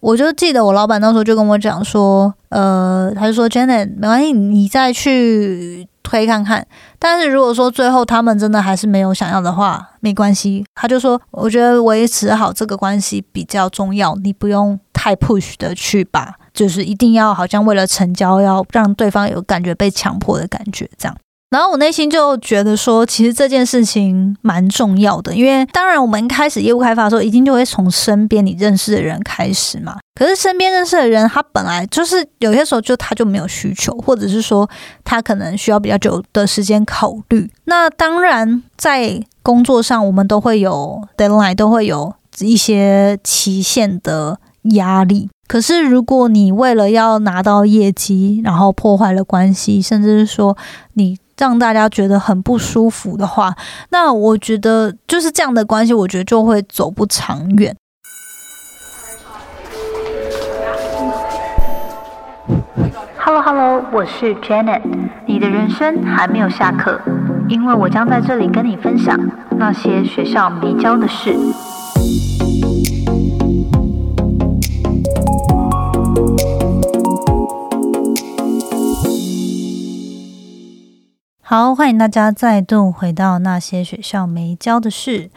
我就记得我老板那时候就跟我讲说，呃，他就说 Janet 没关系，你再去推看看。但是如果说最后他们真的还是没有想要的话，没关系。他就说，我觉得维持好这个关系比较重要，你不用太 push 的去把，就是一定要好像为了成交要让对方有感觉被强迫的感觉这样。然后我内心就觉得说，其实这件事情蛮重要的，因为当然我们开始业务开发的时候，一定就会从身边你认识的人开始嘛。可是身边认识的人，他本来就是有些时候就他就没有需求，或者是说他可能需要比较久的时间考虑。那当然在工作上，我们都会有 deadline，都会有一些期限的压力。可是如果你为了要拿到业绩，然后破坏了关系，甚至是说你。让大家觉得很不舒服的话，那我觉得就是这样的关系，我觉得就会走不长远。Hello Hello，我是 Janet，你的人生还没有下课，因为我将在这里跟你分享那些学校没教的事。好，欢迎大家再度回到那些学校没教的事。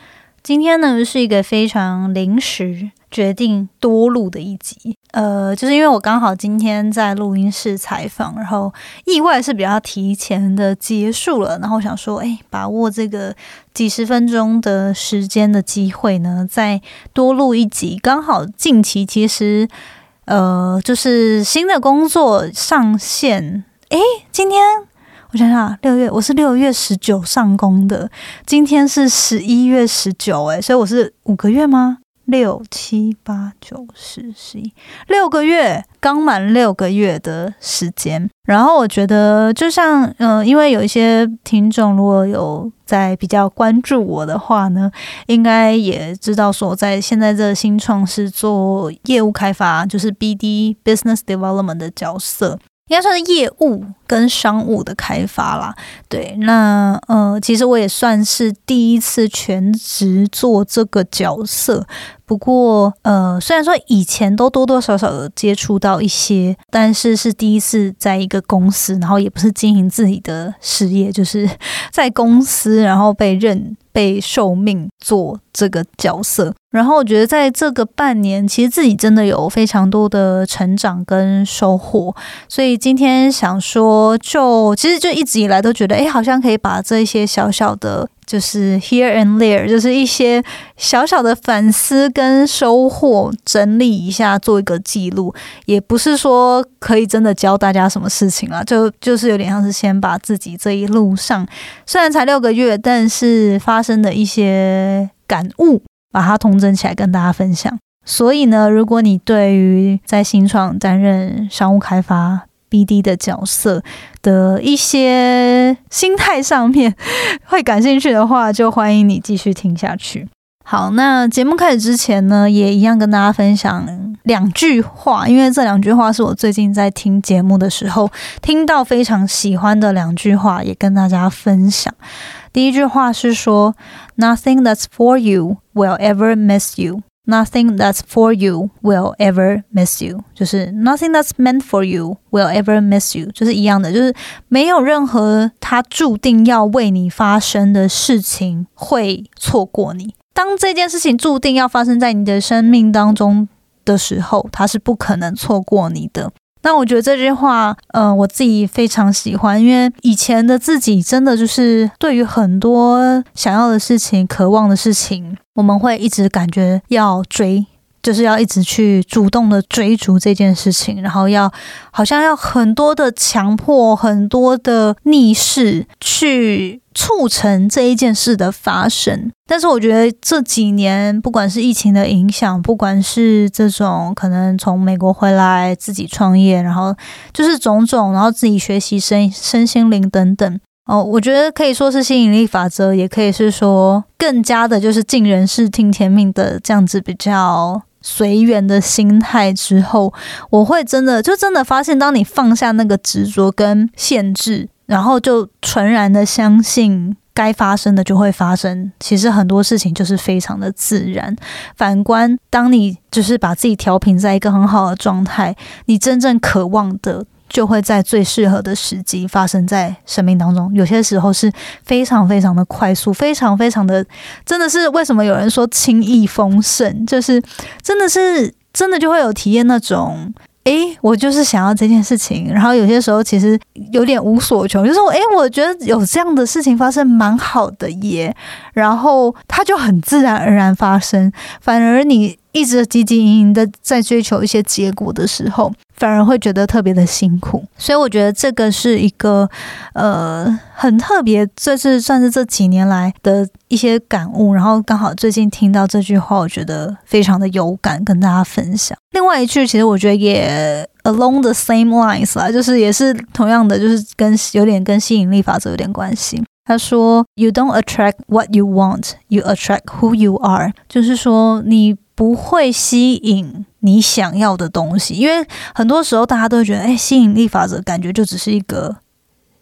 今天呢是一个非常临时决定多录的一集，呃，就是因为我刚好今天在录音室采访，然后意外是比较提前的结束了，然后想说，哎，把握这个几十分钟的时间的机会呢，再多录一集。刚好近期其实，呃，就是新的工作上线，哎，今天。我想想，六月我是六月十九上工的，今天是十一月十九，哎，所以我是五个月吗？六七八九十十一，六个月，刚满六个月的时间。然后我觉得，就像嗯，因为有一些听众如果有在比较关注我的话呢，应该也知道说，在现在这个新创是做业务开发，就是 BD Business Development 的角色。应该算是业务跟商务的开发啦，对，那呃，其实我也算是第一次全职做这个角色。不过，呃，虽然说以前都多多少少有接触到一些，但是是第一次在一个公司，然后也不是经营自己的事业，就是 在公司，然后被认、被受命做这个角色。然后我觉得在这个半年，其实自己真的有非常多的成长跟收获。所以今天想说，我就其实就一直以来都觉得，哎，好像可以把这些小小的。就是 here and there，就是一些小小的反思跟收获，整理一下做一个记录，也不是说可以真的教大家什么事情啊，就就是有点像是先把自己这一路上虽然才六个月，但是发生的一些感悟，把它统整起来跟大家分享。所以呢，如果你对于在新创担任商务开发，BD 的角色的一些心态上面会感兴趣的话，就欢迎你继续听下去。好，那节目开始之前呢，也一样跟大家分享两句话，因为这两句话是我最近在听节目的时候听到非常喜欢的两句话，也跟大家分享。第一句话是说：“Nothing that's for you will ever miss you。” Nothing that's for you will ever miss you，就是 nothing that's meant for you will ever miss you，就是一样的，就是没有任何它注定要为你发生的事情会错过你。当这件事情注定要发生在你的生命当中的时候，它是不可能错过你的。那我觉得这句话，嗯，我自己非常喜欢，因为以前的自己真的就是对于很多想要的事情、渴望的事情，我们会一直感觉要追，就是要一直去主动的追逐这件事情，然后要好像要很多的强迫，很多的逆势去促成这一件事的发生。但是我觉得这几年，不管是疫情的影响，不管是这种可能从美国回来自己创业，然后就是种种，然后自己学习身身心灵等等。哦，我觉得可以说是吸引力法则，也可以是说更加的，就是尽人事听天命的这样子比较随缘的心态之后，我会真的就真的发现，当你放下那个执着跟限制，然后就纯然的相信该发生的就会发生，其实很多事情就是非常的自然。反观当你就是把自己调频在一个很好的状态，你真正渴望的。就会在最适合的时机发生在生命当中，有些时候是非常非常的快速，非常非常的，真的是为什么有人说轻易丰盛，就是真的是真的就会有体验那种，诶，我就是想要这件事情，然后有些时候其实有点无所求，就是我诶，我觉得有这样的事情发生蛮好的耶，然后它就很自然而然发生，反而你一直汲汲营营的在追求一些结果的时候。反而会觉得特别的辛苦，所以我觉得这个是一个呃很特别，这是算是这几年来的一些感悟。然后刚好最近听到这句话，我觉得非常的有感，跟大家分享。另外一句，其实我觉得也 along the same lines 啦，就是也是同样的，就是跟有点跟吸引力法则有点关系。他说：“You don't attract what you want, you attract who you are。”就是说你不会吸引。你想要的东西，因为很多时候大家都会觉得，哎，吸引力法则感觉就只是一个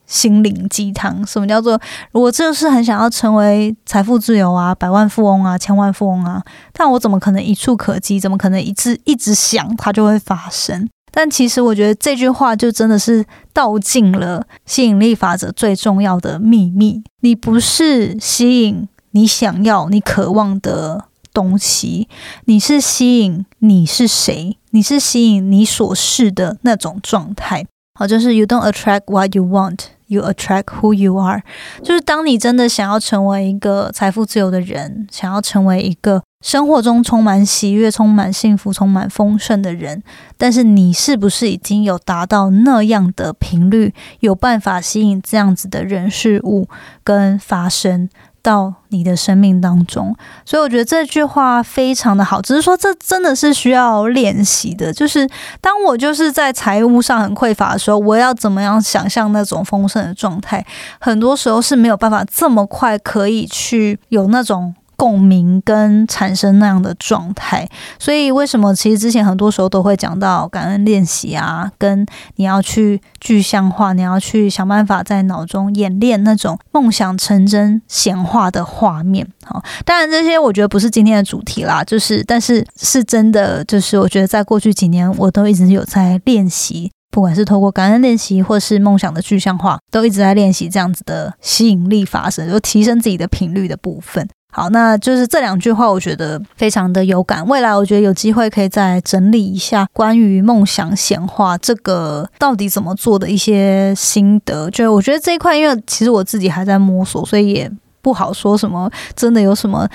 心灵鸡汤。什么叫做我就是很想要成为财富自由啊，百万富翁啊，千万富翁啊？但我怎么可能一触可及？怎么可能一直一直想它就会发生？但其实我觉得这句话就真的是道尽了吸引力法则最重要的秘密。你不是吸引你想要、你渴望的。东西，你是吸引你是谁？你是吸引你所示的那种状态。好，就是 you don't attract what you want, you attract who you are。就是当你真的想要成为一个财富自由的人，想要成为一个生活中充满喜悦、充满幸福、充满丰盛的人，但是你是不是已经有达到那样的频率，有办法吸引这样子的人事物跟发生？到你的生命当中，所以我觉得这句话非常的好。只是说，这真的是需要练习的。就是当我就是在财务上很匮乏的时候，我要怎么样想象那种丰盛的状态？很多时候是没有办法这么快可以去有那种。共鸣跟产生那样的状态，所以为什么其实之前很多时候都会讲到感恩练习啊，跟你要去具象化，你要去想办法在脑中演练那种梦想成真显化的画面。好，当然这些我觉得不是今天的主题啦，就是但是是真的，就是我觉得在过去几年我都一直有在练习，不管是透过感恩练习，或是梦想的具象化，都一直在练习这样子的吸引力发生，就提升自己的频率的部分。好，那就是这两句话，我觉得非常的有感。未来我觉得有机会可以再整理一下关于梦想显化这个到底怎么做的一些心得。就我觉得这一块，因为其实我自己还在摸索，所以也不好说什么真的有什么。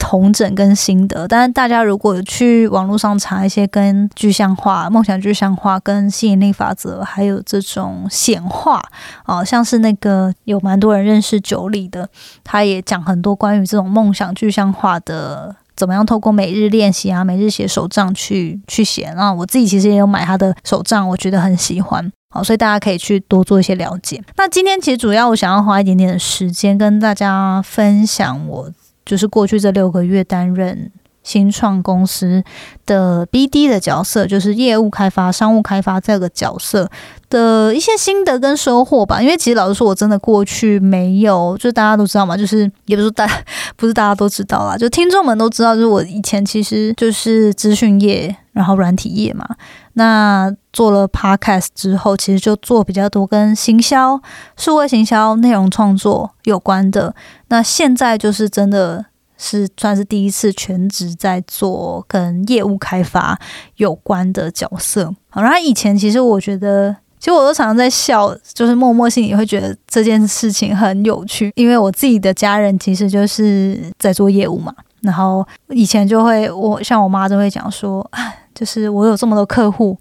同整跟心得，但是大家如果去网络上查一些跟具象化、梦想具象化、跟吸引力法则，还有这种显化啊，像是那个有蛮多人认识九里的，他也讲很多关于这种梦想具象化的，怎么样透过每日练习啊、每日写手账去去写。那我自己其实也有买他的手账，我觉得很喜欢。好，所以大家可以去多做一些了解。那今天其实主要我想要花一点点的时间跟大家分享我。就是过去这六个月担任新创公司的 BD 的角色，就是业务开发、商务开发这个角色的一些心得跟收获吧。因为其实老实说，我真的过去没有，就大家都知道嘛，就是也不是大，不是大家都知道啦，就听众们都知道，就是我以前其实就是资讯业，然后软体业嘛。那做了 Podcast 之后，其实就做比较多跟行销、数位行销、内容创作有关的。那现在就是真的是算是第一次全职在做跟业务开发有关的角色。好，然后以前其实我觉得，其实我都常常在笑，就是默默心里会觉得这件事情很有趣，因为我自己的家人其实就是在做业务嘛。然后以前就会，我像我妈都会讲说，就是我有这么多客户，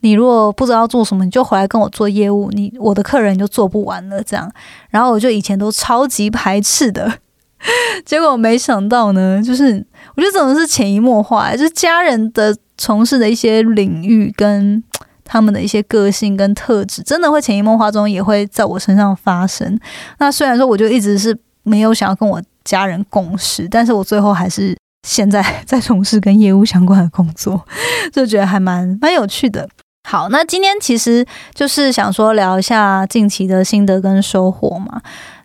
你如果不知道做什么，你就回来跟我做业务，你我的客人就做不完了这样。然后我就以前都超级排斥的，结果没想到呢，就是我觉得真的是潜移默化，就是家人的从事的一些领域跟 他们的一些个性跟特质，真的会潜移默化中也会在我身上发生。那虽然说我就一直是没有想要跟我。家人共事，但是我最后还是现在 在从事跟业务相关的工作，就觉得还蛮蛮有趣的。好，那今天其实就是想说聊一下近期的心得跟收获嘛。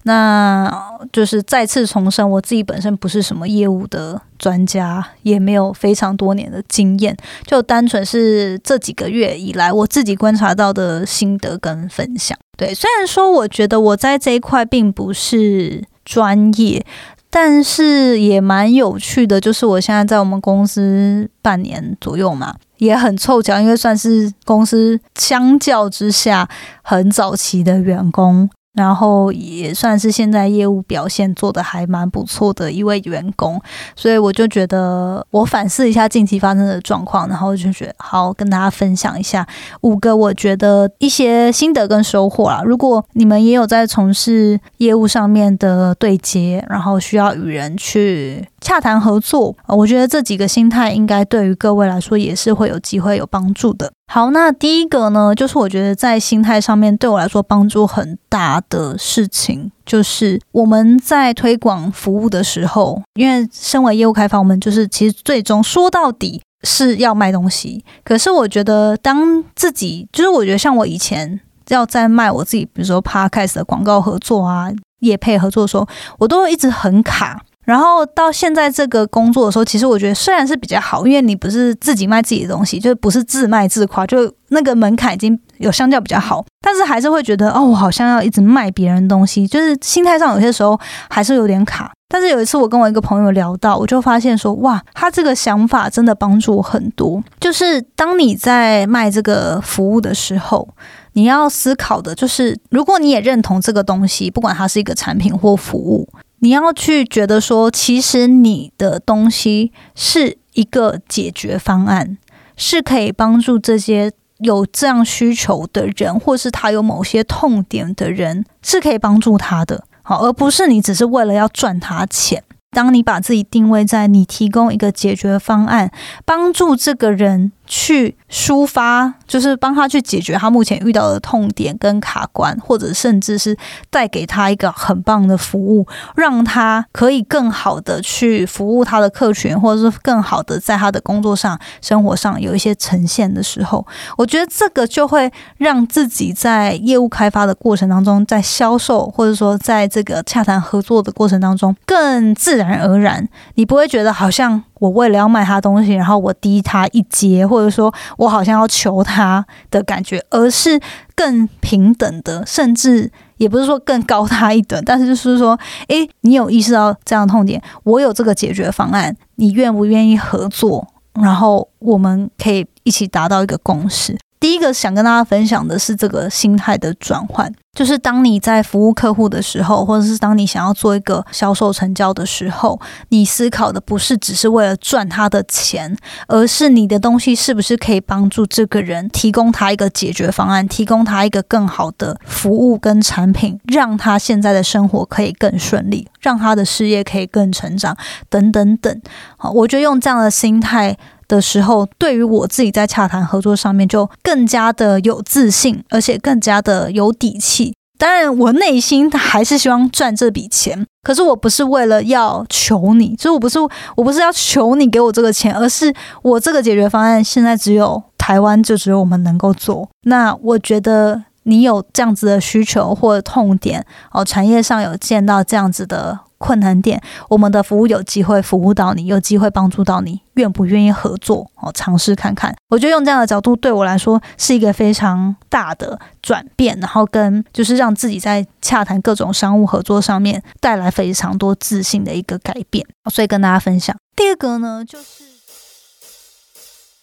那就是再次重申，我自己本身不是什么业务的专家，也没有非常多年的经验，就单纯是这几个月以来我自己观察到的心得跟分享。对，虽然说我觉得我在这一块并不是。专业，但是也蛮有趣的。就是我现在在我们公司半年左右嘛，也很凑巧，因为算是公司相较之下很早期的员工。然后也算是现在业务表现做的还蛮不错的一位员工，所以我就觉得我反思一下近期发生的状况，然后就觉得好跟大家分享一下五个我觉得一些心得跟收获啦。如果你们也有在从事业务上面的对接，然后需要与人去。洽谈合作，我觉得这几个心态应该对于各位来说也是会有机会有帮助的。好，那第一个呢，就是我觉得在心态上面对我来说帮助很大的事情，就是我们在推广服务的时候，因为身为业务开发，我们就是其实最终说到底是要卖东西。可是我觉得，当自己就是我觉得像我以前要在卖我自己，比如说 Podcast 的广告合作啊、业配合作的时候，我都一直很卡。然后到现在这个工作的时候，其实我觉得虽然是比较好，因为你不是自己卖自己的东西，就是不是自卖自夸，就那个门槛已经有相较比较好，但是还是会觉得哦，我好像要一直卖别人东西，就是心态上有些时候还是有点卡。但是有一次我跟我一个朋友聊到，我就发现说，哇，他这个想法真的帮助我很多。就是当你在卖这个服务的时候，你要思考的就是，如果你也认同这个东西，不管它是一个产品或服务。你要去觉得说，其实你的东西是一个解决方案，是可以帮助这些有这样需求的人，或是他有某些痛点的人，是可以帮助他的，好，而不是你只是为了要赚他钱。当你把自己定位在你提供一个解决方案，帮助这个人。去抒发，就是帮他去解决他目前遇到的痛点跟卡关，或者甚至是带给他一个很棒的服务，让他可以更好的去服务他的客群，或者是更好的在他的工作上、生活上有一些呈现的时候，我觉得这个就会让自己在业务开发的过程当中，在销售或者说在这个洽谈合作的过程当中更自然而然，你不会觉得好像。我为了要卖他东西，然后我低他一阶，或者说我好像要求他的感觉，而是更平等的，甚至也不是说更高他一等，但是就是说，诶，你有意识到这样的痛点，我有这个解决方案，你愿不愿意合作？然后我们可以一起达到一个共识。第一个想跟大家分享的是这个心态的转换，就是当你在服务客户的时候，或者是当你想要做一个销售成交的时候，你思考的不是只是为了赚他的钱，而是你的东西是不是可以帮助这个人，提供他一个解决方案，提供他一个更好的服务跟产品，让他现在的生活可以更顺利，让他的事业可以更成长，等等等。好，我觉得用这样的心态。的时候，对于我自己在洽谈合作上面就更加的有自信，而且更加的有底气。当然，我内心还是希望赚这笔钱，可是我不是为了要求你，所以我不是我不是要求你给我这个钱，而是我这个解决方案现在只有台湾就只有我们能够做。那我觉得你有这样子的需求或者痛点哦，产业上有见到这样子的。困难点，我们的服务有机会服务到你，有机会帮助到你，愿不愿意合作？哦，尝试看看。我觉得用这样的角度对我来说是一个非常大的转变，然后跟就是让自己在洽谈各种商务合作上面带来非常多自信的一个改变。所以跟大家分享。第二个呢，就是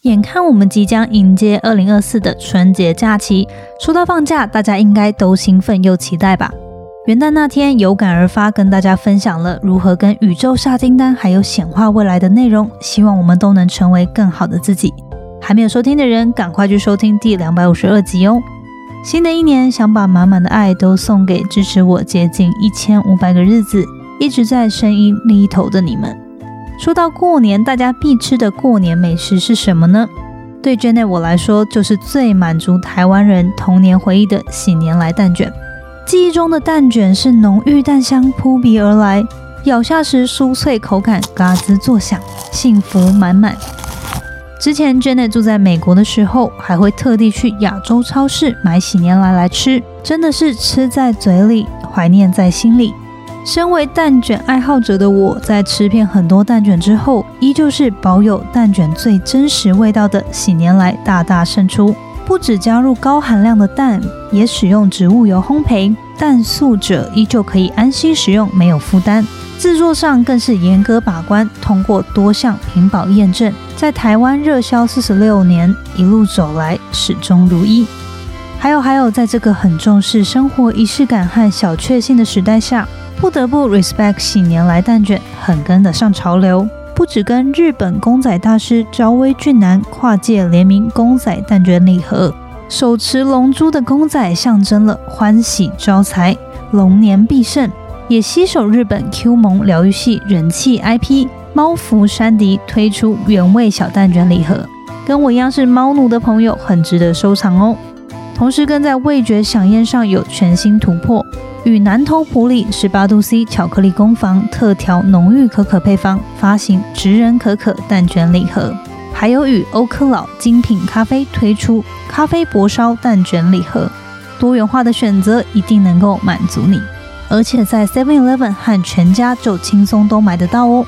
眼看我们即将迎接二零二四的春节假期，说到放假，大家应该都兴奋又期待吧？元旦那天有感而发，跟大家分享了如何跟宇宙下订单，还有显化未来的内容。希望我们都能成为更好的自己。还没有收听的人，赶快去收听第两百五十二集哦。新的一年，想把满满的爱都送给支持我接近一千五百个日子，一直在声音另一头的你们。说到过年，大家必吃的过年美食是什么呢？对 Jenny 我来说，就是最满足台湾人童年回忆的喜年来蛋卷。记忆中的蛋卷是浓郁蛋香扑鼻而来，咬下时酥脆口感，嘎吱作响，幸福满满。之前 Jenny 住在美国的时候，还会特地去亚洲超市买喜年来来吃，真的是吃在嘴里，怀念在心里。身为蛋卷爱好者的我，在吃遍很多蛋卷之后，依旧是保有蛋卷最真实味道的喜年来大大胜出。不只加入高含量的蛋，也使用植物油烘焙，蛋素者依旧可以安心食用，没有负担。制作上更是严格把关，通过多项品保验证，在台湾热销四十六年，一路走来始终如一。还有还有，在这个很重视生活仪式感和小确幸的时代下，不得不 respect 喜年来蛋卷，很跟得上潮流。不止跟日本公仔大师朝威俊男跨界联名公仔蛋卷礼盒，手持龙珠的公仔象征了欢喜招财、龙年必胜。也携手日本 Q 萌疗愈系人气 IP 猫福山迪推出原味小蛋卷礼盒，跟我一样是猫奴的朋友很值得收藏哦。同时，跟在味觉响宴上有全新突破，与南投普里十八度 C 巧克力工坊特调浓郁可可配方发行直人可可蛋卷礼盒，还有与欧克老精品咖啡推出咖啡薄烧蛋卷礼盒，多元化的选择一定能够满足你。而且在 Seven Eleven 和全家就轻松都买得到哦。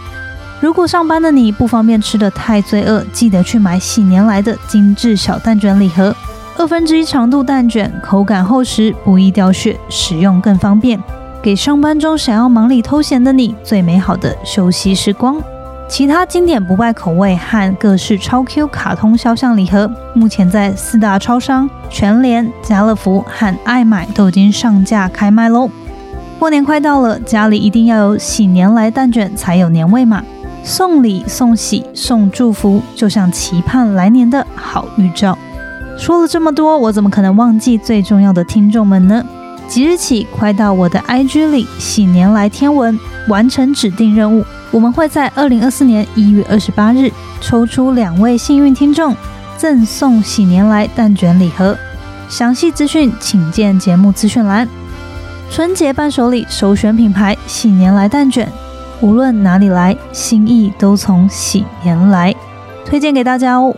如果上班的你不方便吃的太罪恶，记得去买喜年来的精致小蛋卷礼盒，二分之一长度蛋卷，口感厚实，不易掉屑，使用更方便，给上班中想要忙里偷闲的你最美好的休息时光。其他经典不败口味和各式超 Q 卡通肖像礼盒，目前在四大超商全联、家乐福和爱买都已经上架开卖喽。过年快到了，家里一定要有喜年来蛋卷才有年味嘛！送礼、送喜、送祝福，就像期盼来年的好预兆。说了这么多，我怎么可能忘记最重要的听众们呢？即日起，快到我的 IG 里，喜年来天文，完成指定任务，我们会在二零二四年一月二十八日抽出两位幸运听众，赠送喜年来蛋卷礼盒。详细资讯请见节目资讯栏。春节伴手礼首选品牌喜年来蛋卷，无论哪里来，心意都从喜年来，推荐给大家哦。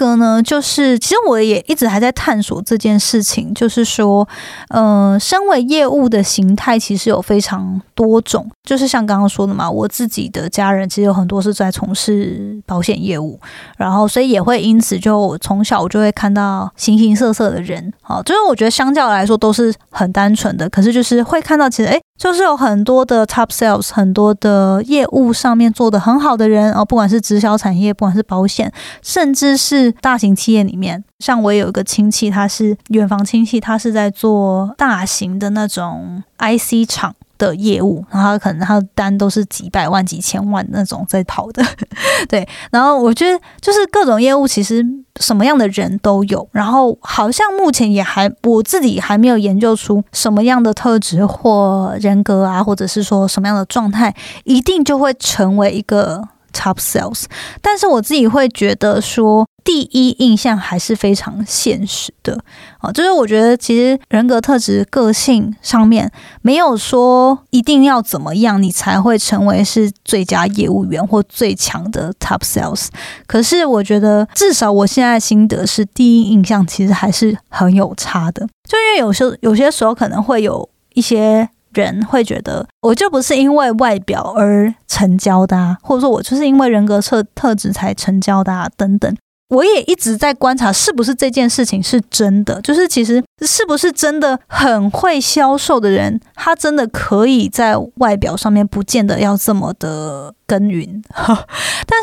个呢，就是其实我也一直还在探索这件事情，就是说，呃，身为业务的形态其实有非常多种，就是像刚刚说的嘛，我自己的家人其实有很多是在从事保险业务，然后所以也会因此就从小我就会看到形形色色的人，好，就是我觉得相较来说都是很单纯的，可是就是会看到其实哎。就是有很多的 top sales，很多的业务上面做的很好的人哦，不管是直销产业，不管是保险，甚至是大型企业里面，像我有一个亲戚，他是远房亲戚，他是在做大型的那种 IC 厂。的业务，然后可能他的单都是几百万、几千万那种在跑的，对。然后我觉得就是各种业务，其实什么样的人都有。然后好像目前也还我自己还没有研究出什么样的特质或人格啊，或者是说什么样的状态，一定就会成为一个。Top sales，但是我自己会觉得说，第一印象还是非常现实的啊，就是我觉得其实人格特质、个性上面没有说一定要怎么样，你才会成为是最佳业务员或最强的 Top sales。可是我觉得，至少我现在心得是，第一印象其实还是很有差的，就因为有时候有些时候可能会有一些。人会觉得，我就不是因为外表而成交的啊，或者说我就是因为人格特特质才成交的啊，等等。我也一直在观察，是不是这件事情是真的？就是其实是不是真的很会销售的人，他真的可以在外表上面不见得要这么的耕耘。但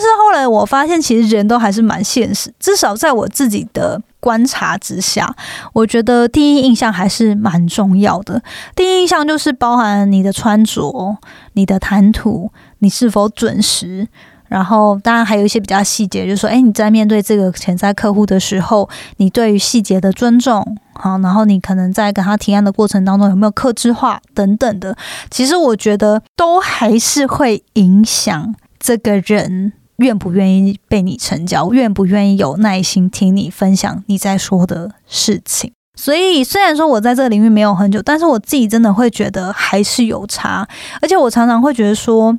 是后来我发现，其实人都还是蛮现实，至少在我自己的观察之下，我觉得第一印象还是蛮重要的。第一印象就是包含你的穿着、你的谈吐、你是否准时。然后，当然还有一些比较细节，就是说，哎，你在面对这个潜在客户的时候，你对于细节的尊重，好，然后你可能在跟他提案的过程当中有没有克制化等等的，其实我觉得都还是会影响这个人愿不愿意被你成交，愿不愿意有耐心听你分享你在说的事情。所以，虽然说我在这个领域没有很久，但是我自己真的会觉得还是有差，而且我常常会觉得说，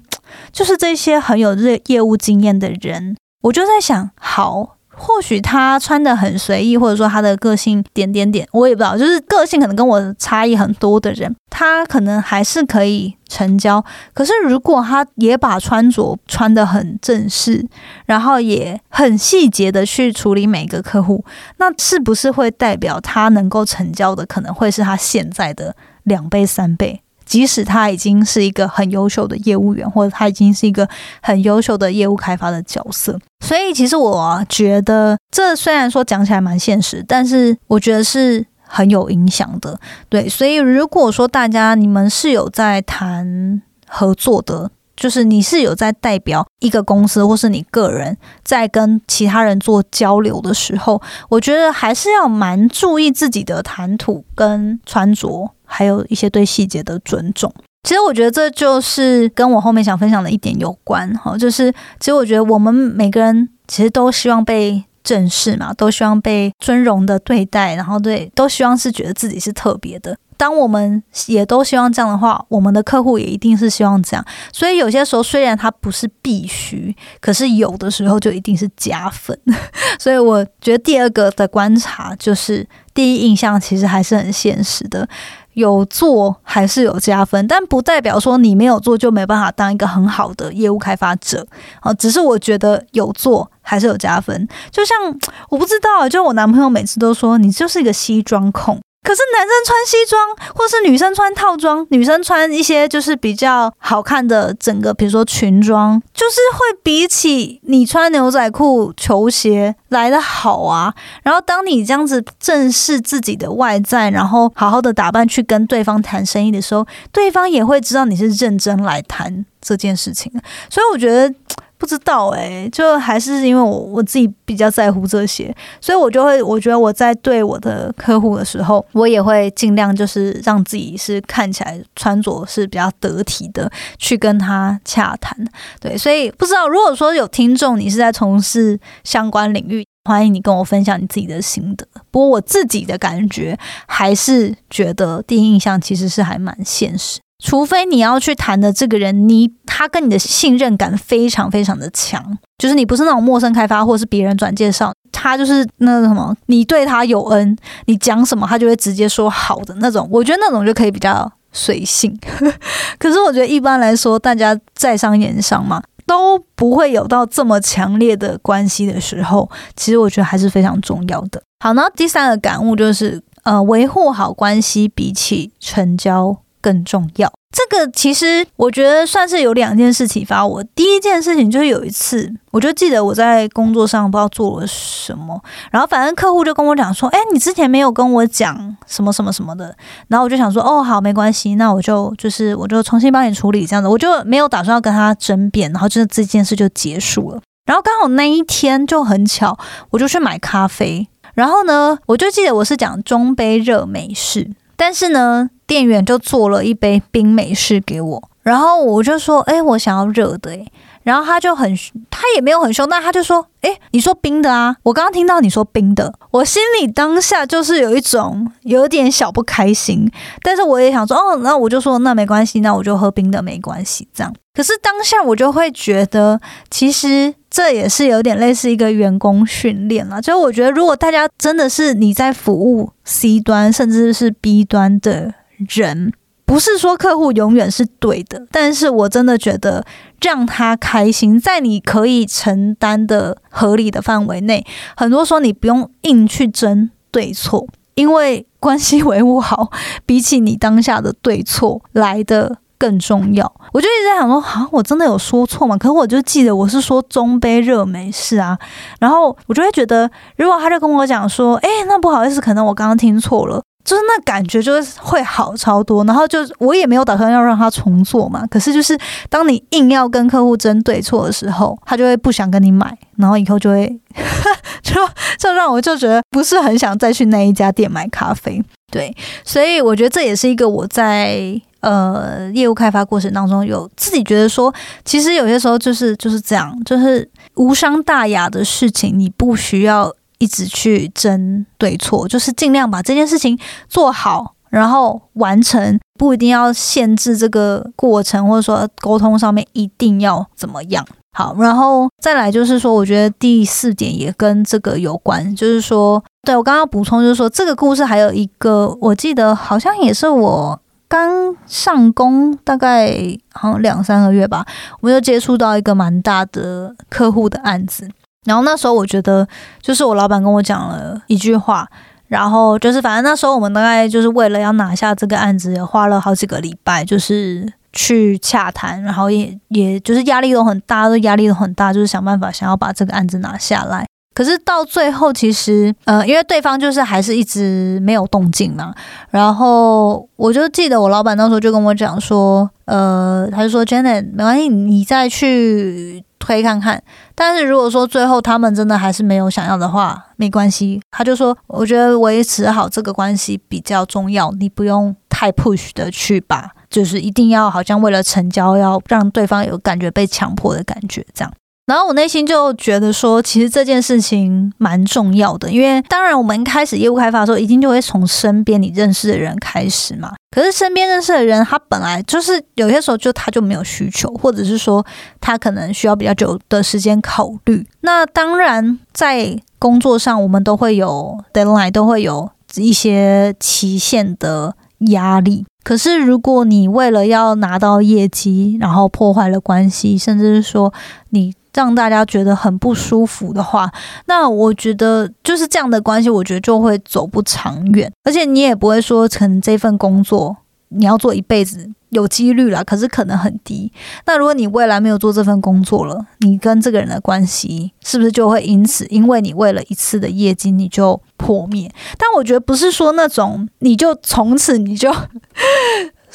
就是这些很有业业务经验的人，我就在想，好。或许他穿的很随意，或者说他的个性点点点，我也不知道。就是个性可能跟我差异很多的人，他可能还是可以成交。可是如果他也把穿着穿的很正式，然后也很细节的去处理每个客户，那是不是会代表他能够成交的可能会是他现在的两倍三倍？即使他已经是一个很优秀的业务员，或者他已经是一个很优秀的业务开发的角色，所以其实我觉得这虽然说讲起来蛮现实，但是我觉得是很有影响的。对，所以如果说大家你们是有在谈合作的，就是你是有在代表一个公司，或是你个人在跟其他人做交流的时候，我觉得还是要蛮注意自己的谈吐跟穿着。还有一些对细节的尊重，其实我觉得这就是跟我后面想分享的一点有关哈，就是其实我觉得我们每个人其实都希望被正视嘛，都希望被尊荣的对待，然后对都希望是觉得自己是特别的。当我们也都希望这样的话，我们的客户也一定是希望这样。所以有些时候虽然它不是必须，可是有的时候就一定是加分。所以我觉得第二个的观察就是第一印象其实还是很现实的。有做还是有加分，但不代表说你没有做就没办法当一个很好的业务开发者啊。只是我觉得有做还是有加分。就像我不知道，就我男朋友每次都说你就是一个西装控。可是男生穿西装，或是女生穿套装，女生穿一些就是比较好看的整个，比如说裙装，就是会比起你穿牛仔裤、球鞋来的好啊。然后当你这样子正视自己的外在，然后好好的打扮去跟对方谈生意的时候，对方也会知道你是认真来谈这件事情。所以我觉得。不知道哎，就还是因为我我自己比较在乎这些，所以我就会我觉得我在对我的客户的时候，我也会尽量就是让自己是看起来穿着是比较得体的去跟他洽谈。对，所以不知道如果说有听众你是在从事相关领域，欢迎你跟我分享你自己的心得。不过我自己的感觉还是觉得第一印象其实是还蛮现实。除非你要去谈的这个人，你他跟你的信任感非常非常的强，就是你不是那种陌生开发或是别人转介绍，他就是那什么，你对他有恩，你讲什么他就会直接说好的那种。我觉得那种就可以比较随性。可是我觉得一般来说，大家在商言商嘛，都不会有到这么强烈的关系的时候，其实我觉得还是非常重要的。好，那第三个感悟就是，呃，维护好关系比起成交。更重要，这个其实我觉得算是有两件事启发我。第一件事情就是有一次，我就记得我在工作上不知道做了什么，然后反正客户就跟我讲说：“哎，你之前没有跟我讲什么什么什么的。”然后我就想说：“哦，好，没关系，那我就就是我就重新帮你处理这样子。”我就没有打算要跟他争辩，然后就是这件事就结束了。然后刚好那一天就很巧，我就去买咖啡，然后呢，我就记得我是讲中杯热美式。但是呢，店员就做了一杯冰美式给我，然后我就说：“哎，我想要热的。”哎，然后他就很，他也没有很凶，但他就说：“哎，你说冰的啊？我刚刚听到你说冰的，我心里当下就是有一种有点小不开心。但是我也想说，哦，那我就说那没关系，那我就喝冰的没关系。这样，可是当下我就会觉得，其实。这也是有点类似一个员工训练了，就我觉得，如果大家真的是你在服务 C 端甚至是 B 端的人，不是说客户永远是对的，但是我真的觉得让他开心，在你可以承担的合理的范围内，很多时候你不用硬去争对错，因为关系维护好，比起你当下的对错来的更重要。我就一直在想说，啊，我真的有说错吗？可是我就记得我是说中杯热美式啊，然后我就会觉得，如果他就跟我讲说，哎，那不好意思，可能我刚刚听错了。就是那感觉，就是会好超多。然后就我也没有打算要让他重做嘛。可是就是当你硬要跟客户争对错的时候，他就会不想跟你买，然后以后就会 就就让我就觉得不是很想再去那一家店买咖啡。对，所以我觉得这也是一个我在呃业务开发过程当中有自己觉得说，其实有些时候就是就是这样，就是无伤大雅的事情，你不需要。一直去争对错，就是尽量把这件事情做好，然后完成，不一定要限制这个过程，或者说沟通上面一定要怎么样。好，然后再来就是说，我觉得第四点也跟这个有关，就是说，对我刚刚补充，就是说这个故事还有一个，我记得好像也是我刚上工，大概好像两三个月吧，我就接触到一个蛮大的客户的案子。然后那时候我觉得，就是我老板跟我讲了一句话，然后就是反正那时候我们大概就是为了要拿下这个案子，也花了好几个礼拜，就是去洽谈，然后也也就是压力都很大，都压力都很大，就是想办法想要把这个案子拿下来。可是到最后，其实呃，因为对方就是还是一直没有动静嘛，然后我就记得我老板那时候就跟我讲说，呃，他就说 Janet，没关系，你再去。推看看，但是如果说最后他们真的还是没有想要的话，没关系。他就说，我觉得维持好这个关系比较重要，你不用太 push 的去把，就是一定要好像为了成交，要让对方有感觉被强迫的感觉，这样。然后我内心就觉得说，其实这件事情蛮重要的，因为当然我们开始业务开发的时候，一定就会从身边你认识的人开始嘛。可是身边认识的人，他本来就是有些时候就他就没有需求，或者是说他可能需要比较久的时间考虑。那当然在工作上，我们都会有 deadline，都会有一些期限的压力。可是如果你为了要拿到业绩，然后破坏了关系，甚至是说你。让大家觉得很不舒服的话，那我觉得就是这样的关系，我觉得就会走不长远，而且你也不会说，可能这份工作你要做一辈子，有几率了，可是可能很低。那如果你未来没有做这份工作了，你跟这个人的关系是不是就会因此，因为你为了一次的业绩你就破灭？但我觉得不是说那种你就从此你就。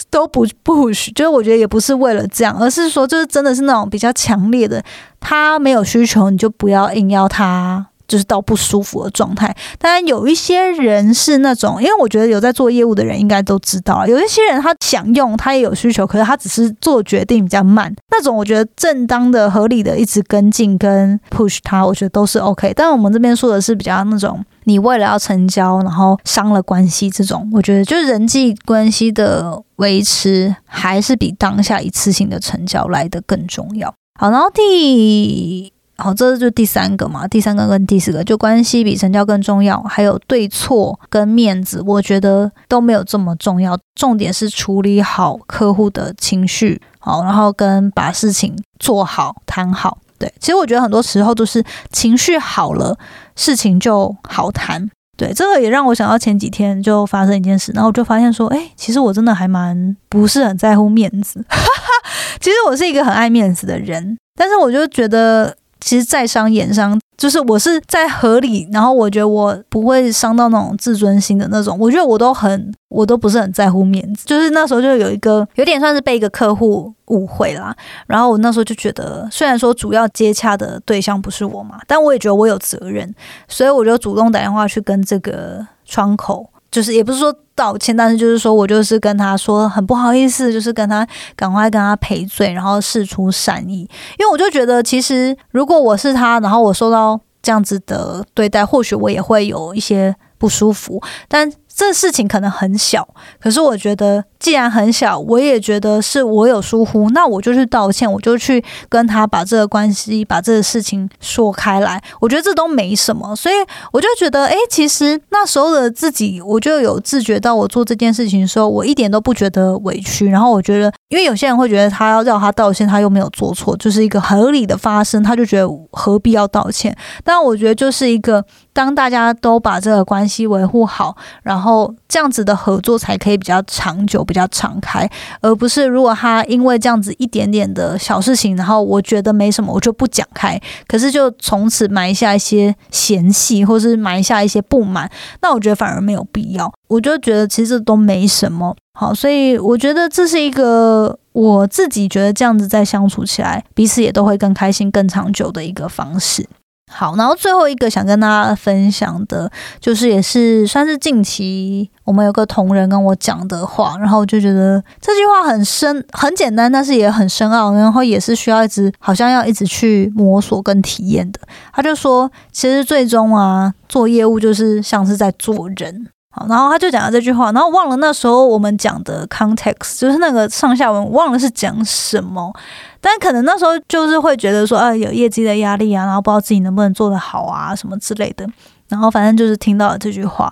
都不不许，就是我觉得也不是为了这样，而是说就是真的是那种比较强烈的，他没有需求，你就不要硬要他，就是到不舒服的状态。当然有一些人是那种，因为我觉得有在做业务的人应该都知道，有一些人他想用，他也有需求，可是他只是做决定比较慢。那种我觉得正当的、合理的一直跟进跟 push 他，我觉得都是 OK。但我们这边说的是比较那种。你为了要成交，然后伤了关系，这种我觉得就是人际关系的维持，还是比当下一次性的成交来的更重要。好，然后第好，这就第三个嘛，第三个跟第四个，就关系比成交更重要，还有对错跟面子，我觉得都没有这么重要。重点是处理好客户的情绪，好，然后跟把事情做好谈好。对，其实我觉得很多时候都是情绪好了，事情就好谈。对，这个也让我想到前几天就发生一件事，然后我就发现说，哎，其实我真的还蛮不是很在乎面子。哈哈其实我是一个很爱面子的人，但是我就觉得。其实在商言商，就是我是在合理，然后我觉得我不会伤到那种自尊心的那种。我觉得我都很，我都不是很在乎面子。就是那时候就有一个有点算是被一个客户误会啦，然后我那时候就觉得，虽然说主要接洽的对象不是我嘛，但我也觉得我有责任，所以我就主动打电话去跟这个窗口。就是也不是说道歉，但是就是说我就是跟他说很不好意思，就是跟他赶快跟他赔罪，然后事出善意。因为我就觉得，其实如果我是他，然后我受到这样子的对待，或许我也会有一些不舒服。但这事情可能很小，可是我觉得既然很小，我也觉得是我有疏忽，那我就去道歉，我就去跟他把这个关系、把这个事情说开来。我觉得这都没什么，所以我就觉得，哎，其实那时候的自己，我就有自觉到我做这件事情的时候，我一点都不觉得委屈。然后我觉得，因为有些人会觉得他要叫他道歉，他又没有做错，就是一个合理的发生，他就觉得何必要道歉？但我觉得就是一个。当大家都把这个关系维护好，然后这样子的合作才可以比较长久、比较敞开，而不是如果他因为这样子一点点的小事情，然后我觉得没什么，我就不讲开，可是就从此埋下一些嫌隙，或是埋下一些不满，那我觉得反而没有必要。我就觉得其实都没什么好，所以我觉得这是一个我自己觉得这样子在相处起来，彼此也都会更开心、更长久的一个方式。好，然后最后一个想跟大家分享的，就是也是算是近期我们有个同仁跟我讲的话，然后我就觉得这句话很深、很简单，但是也很深奥，然后也是需要一直好像要一直去摸索跟体验的。他就说，其实最终啊，做业务就是像是在做人。好，然后他就讲了这句话，然后忘了那时候我们讲的 context，就是那个上下文，忘了是讲什么。但可能那时候就是会觉得说，啊，有业绩的压力啊，然后不知道自己能不能做得好啊，什么之类的。然后反正就是听到了这句话，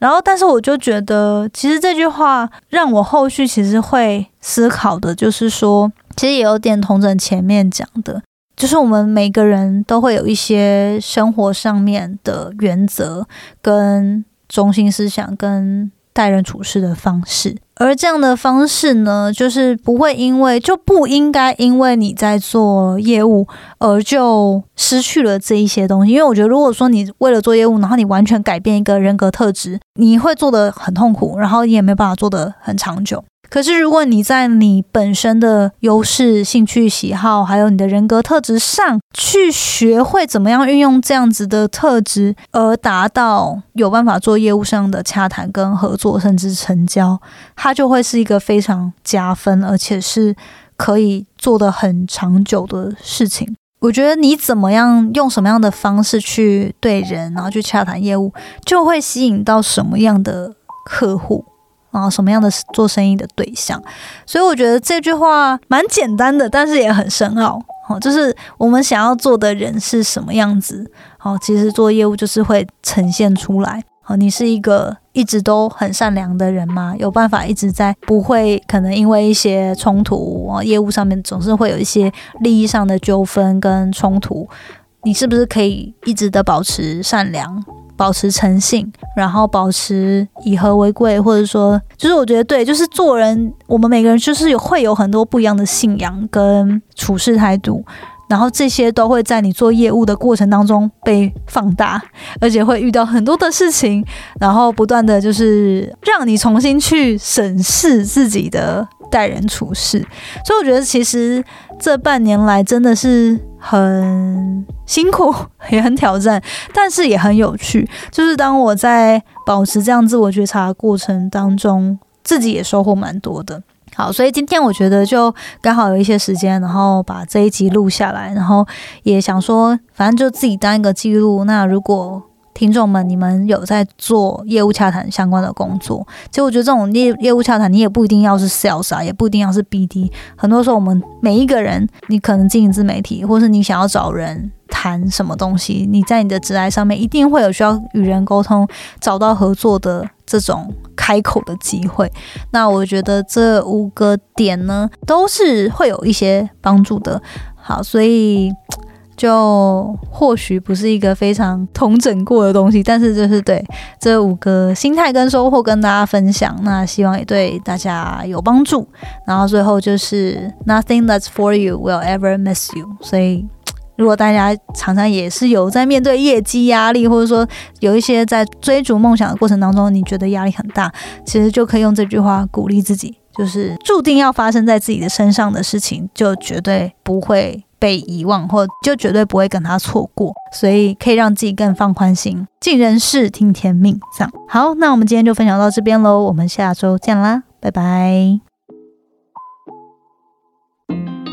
然后但是我就觉得，其实这句话让我后续其实会思考的，就是说，其实也有点同整前面讲的，就是我们每个人都会有一些生活上面的原则跟。中心思想跟待人处事的方式，而这样的方式呢，就是不会因为就不应该因为你在做业务而就失去了这一些东西。因为我觉得，如果说你为了做业务，然后你完全改变一个人格特质，你会做的很痛苦，然后你也没办法做的很长久。可是，如果你在你本身的优势、兴趣、喜好，还有你的人格特质上去学会怎么样运用这样子的特质，而达到有办法做业务上的洽谈跟合作，甚至成交，它就会是一个非常加分，而且是可以做的很长久的事情。我觉得你怎么样用什么样的方式去对人，然后去洽谈业务，就会吸引到什么样的客户。啊，什么样的做生意的对象？所以我觉得这句话蛮简单的，但是也很深奥。好，就是我们想要做的人是什么样子？好，其实做业务就是会呈现出来。好，你是一个一直都很善良的人吗？有办法一直在不会可能因为一些冲突啊，业务上面总是会有一些利益上的纠纷跟冲突，你是不是可以一直的保持善良？保持诚信，然后保持以和为贵，或者说，就是我觉得对，就是做人，我们每个人就是有会有很多不一样的信仰跟处事态度，然后这些都会在你做业务的过程当中被放大，而且会遇到很多的事情，然后不断的就是让你重新去审视自己的。待人处事，所以我觉得其实这半年来真的是很辛苦，也很挑战，但是也很有趣。就是当我在保持这样自我觉察的过程当中，自己也收获蛮多的。好，所以今天我觉得就刚好有一些时间，然后把这一集录下来，然后也想说，反正就自己当一个记录。那如果听众们，你们有在做业务洽谈相关的工作？其实我觉得这种业业务洽谈，你也不一定要是 sales 啊，也不一定要是 BD。很多时候，我们每一个人，你可能经营自媒体，或是你想要找人谈什么东西，你在你的职来上面一定会有需要与人沟通、找到合作的这种开口的机会。那我觉得这五个点呢，都是会有一些帮助的。好，所以。就或许不是一个非常统整过的东西，但是就是对这五个心态跟收获跟大家分享，那希望也对大家有帮助。然后最后就是 Nothing that's for you will ever miss you。所以如果大家常常也是有在面对业绩压力，或者说有一些在追逐梦想的过程当中，你觉得压力很大，其实就可以用这句话鼓励自己，就是注定要发生在自己的身上的事情，就绝对不会。被遗忘，或就绝对不会跟他错过，所以可以让自己更放宽心，尽人事，听天命。这样好，那我们今天就分享到这边喽，我们下周见啦，拜拜。